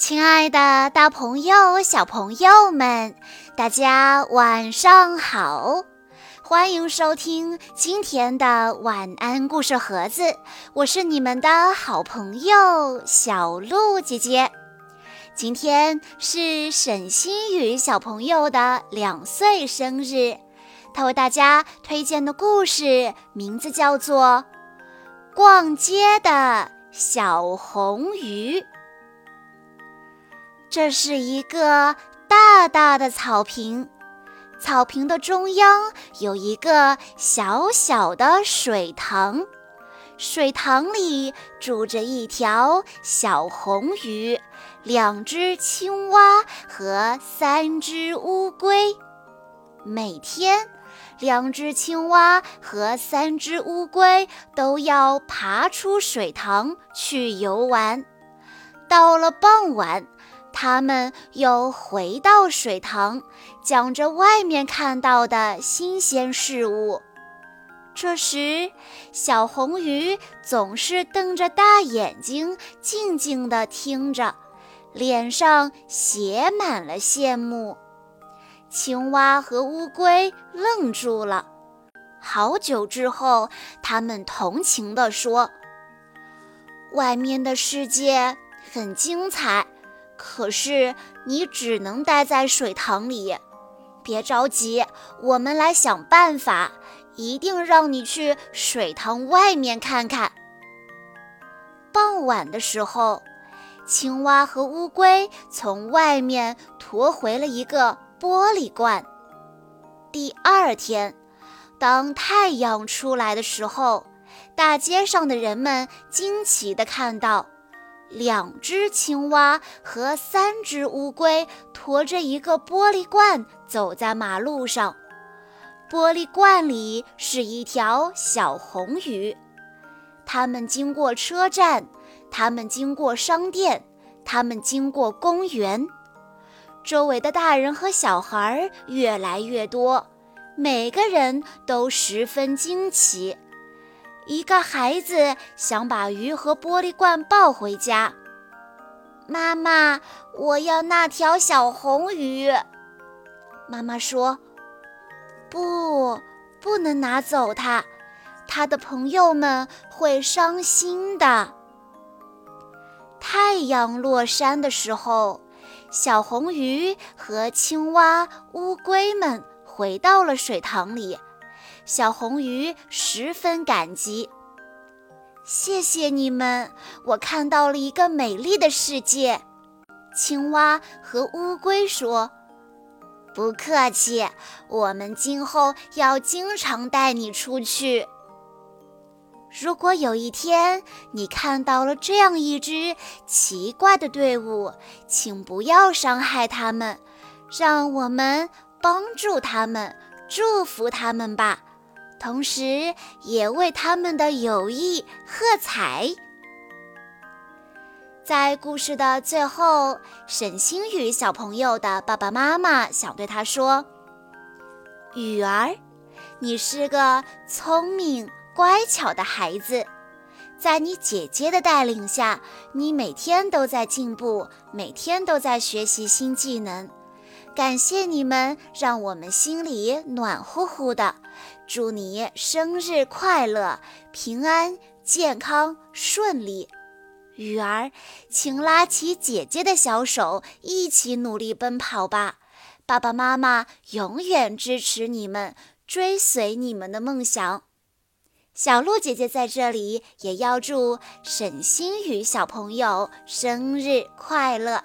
亲爱的，大朋友、小朋友们，大家晚上好！欢迎收听今天的晚安故事盒子，我是你们的好朋友小鹿姐姐。今天是沈星宇小朋友的两岁生日，他为大家推荐的故事名字叫做《逛街的小红鱼》。这是一个大大的草坪，草坪的中央有一个小小的水塘，水塘里住着一条小红鱼、两只青蛙和三只乌龟。每天，两只青蛙和三只乌龟都要爬出水塘去游玩。到了傍晚，他们又回到水塘，讲着外面看到的新鲜事物。这时，小红鱼总是瞪着大眼睛，静静地听着，脸上写满了羡慕。青蛙和乌龟愣住了，好久之后，他们同情地说：“外面的世界很精彩。”可是你只能待在水塘里，别着急，我们来想办法，一定让你去水塘外面看看。傍晚的时候，青蛙和乌龟从外面驮回了一个玻璃罐。第二天，当太阳出来的时候，大街上的人们惊奇地看到。两只青蛙和三只乌龟驮着一个玻璃罐走在马路上，玻璃罐里是一条小红鱼。它们经过车站，它们经过商店，它们经过公园，周围的大人和小孩越来越多，每个人都十分惊奇。一个孩子想把鱼和玻璃罐抱回家。妈妈，我要那条小红鱼。妈妈说：“不，不能拿走它，它的朋友们会伤心的。”太阳落山的时候，小红鱼和青蛙、乌龟们回到了水塘里。小红鱼十分感激，谢谢你们，我看到了一个美丽的世界。青蛙和乌龟说：“不客气，我们今后要经常带你出去。如果有一天你看到了这样一支奇怪的队伍，请不要伤害他们，让我们帮助他们，祝福他们吧。”同时，也为他们的友谊喝彩。在故事的最后，沈星宇小朋友的爸爸妈妈想对他说：“雨儿，你是个聪明乖巧的孩子，在你姐姐的带领下，你每天都在进步，每天都在学习新技能。”感谢你们，让我们心里暖乎乎的。祝你生日快乐，平安健康顺利。雨儿，请拉起姐姐的小手，一起努力奔跑吧。爸爸妈妈永远支持你们，追随你们的梦想。小鹿姐姐在这里也要祝沈星宇小朋友生日快乐。